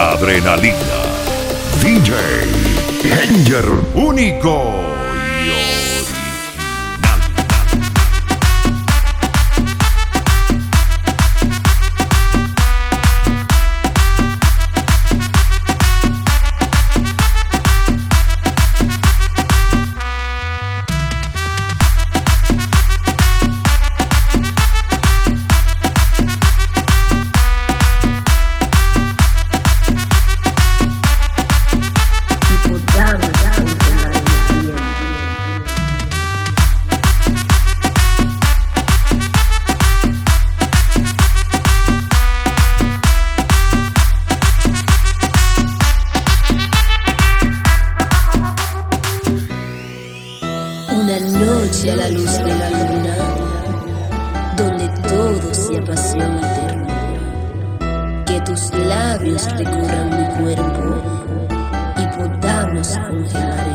adrenalina. DJ Danger único. recorran mi cuerpo y podamos congelar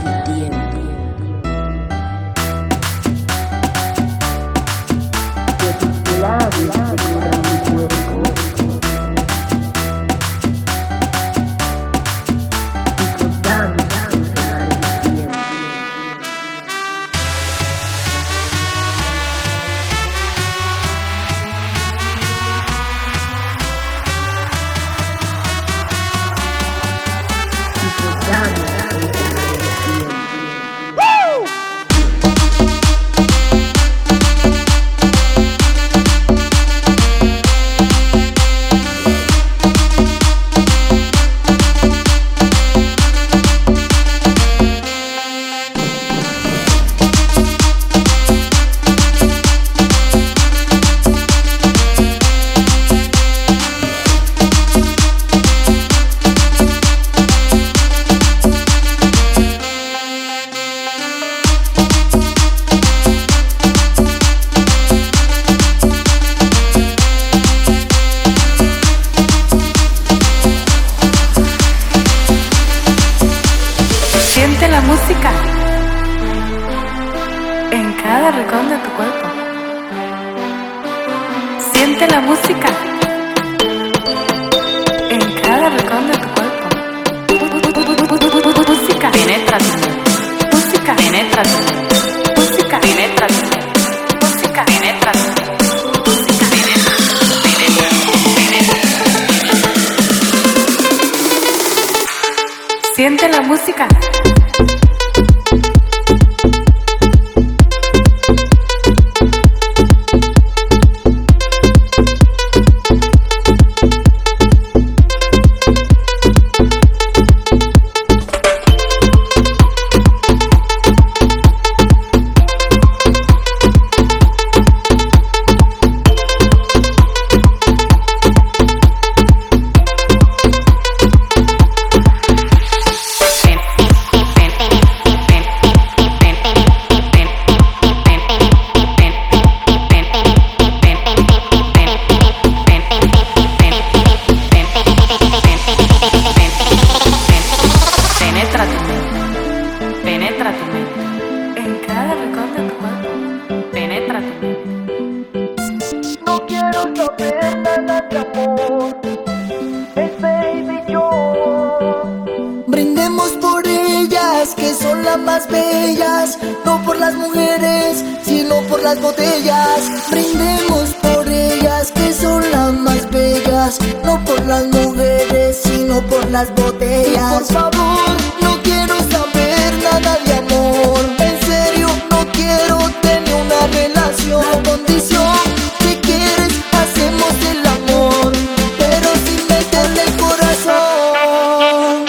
que son las más bellas, no por las mujeres, sino por las botellas. Brindemos por ellas que son las más bellas, no por las mujeres, sino por las botellas. Por favor, no quiero saber nada de amor. En serio, no quiero tener una relación. Condición que quieres, hacemos el amor, pero sin meterle el corazón.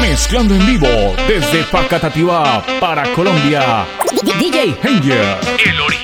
Mezclando en vivo desde Facatativá para Colombia. DJ Hanger, el origen.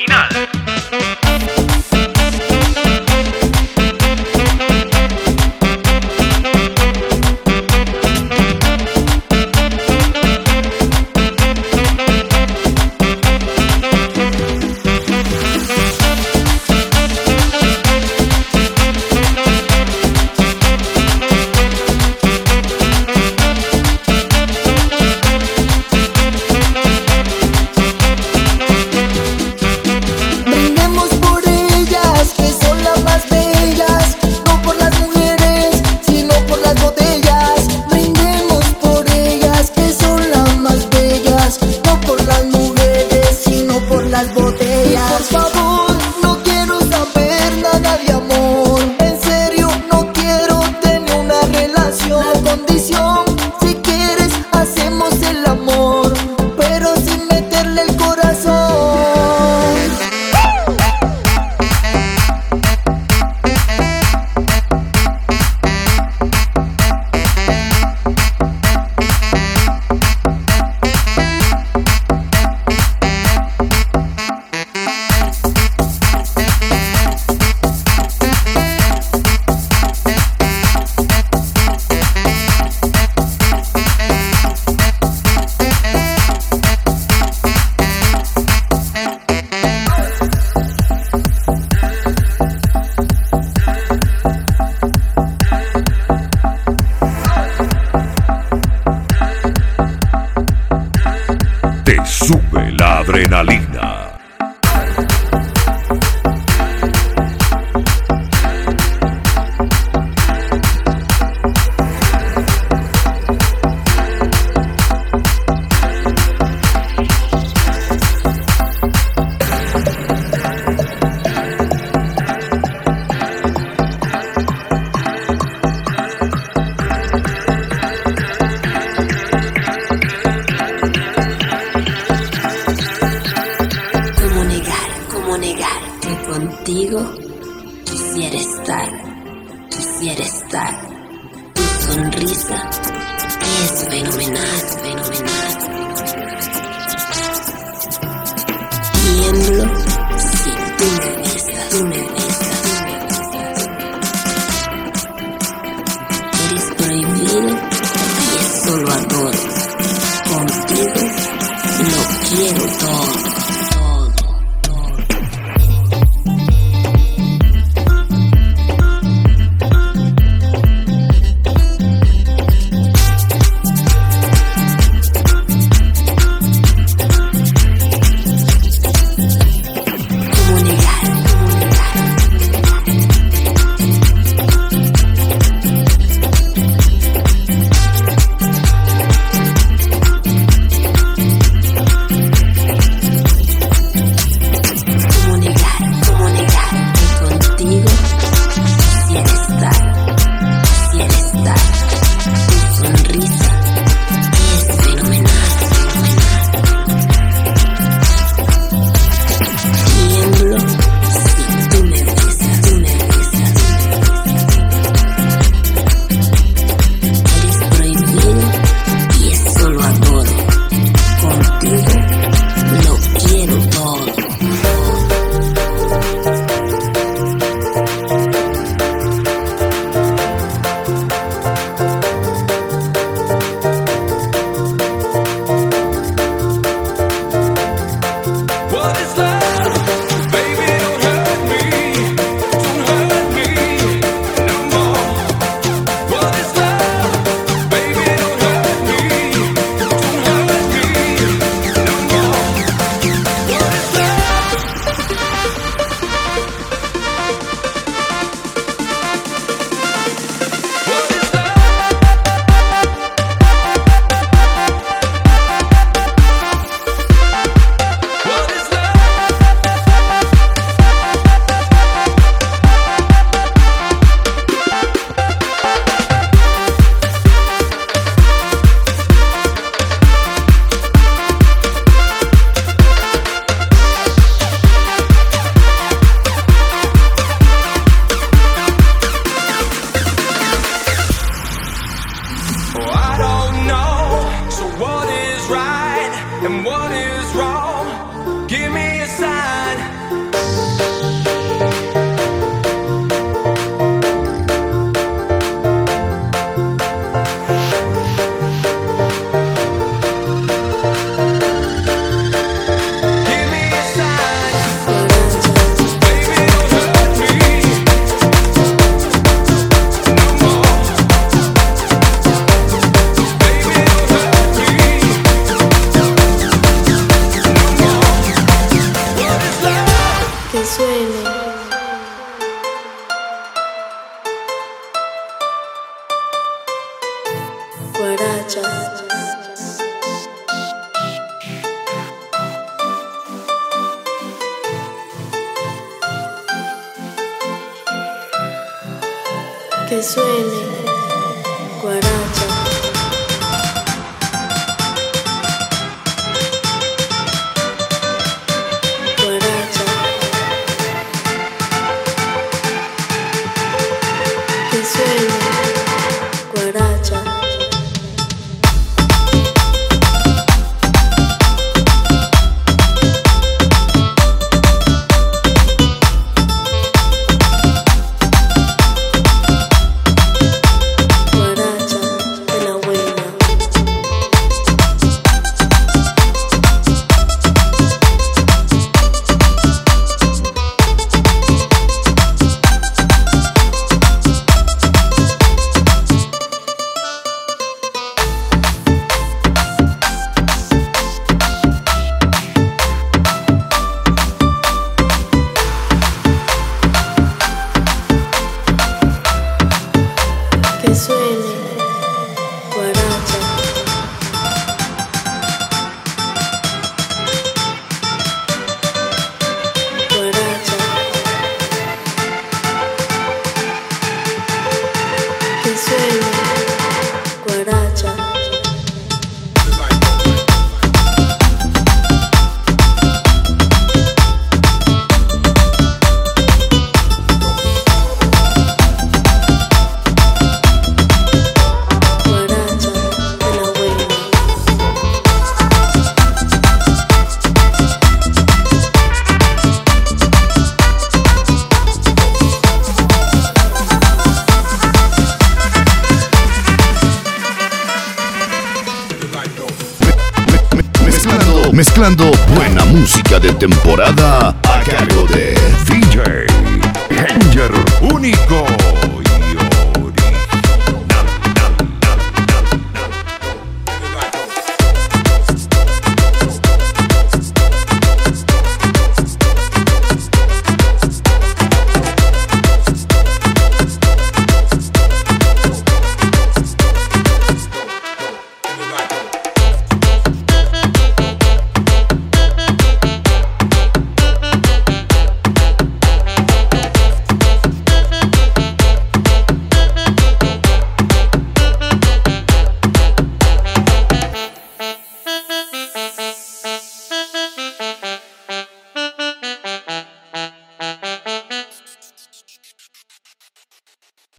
adrenalina. Tu sonrisa es fenomenal, fenomenal. Tiemblo te suene. Buena música de temporada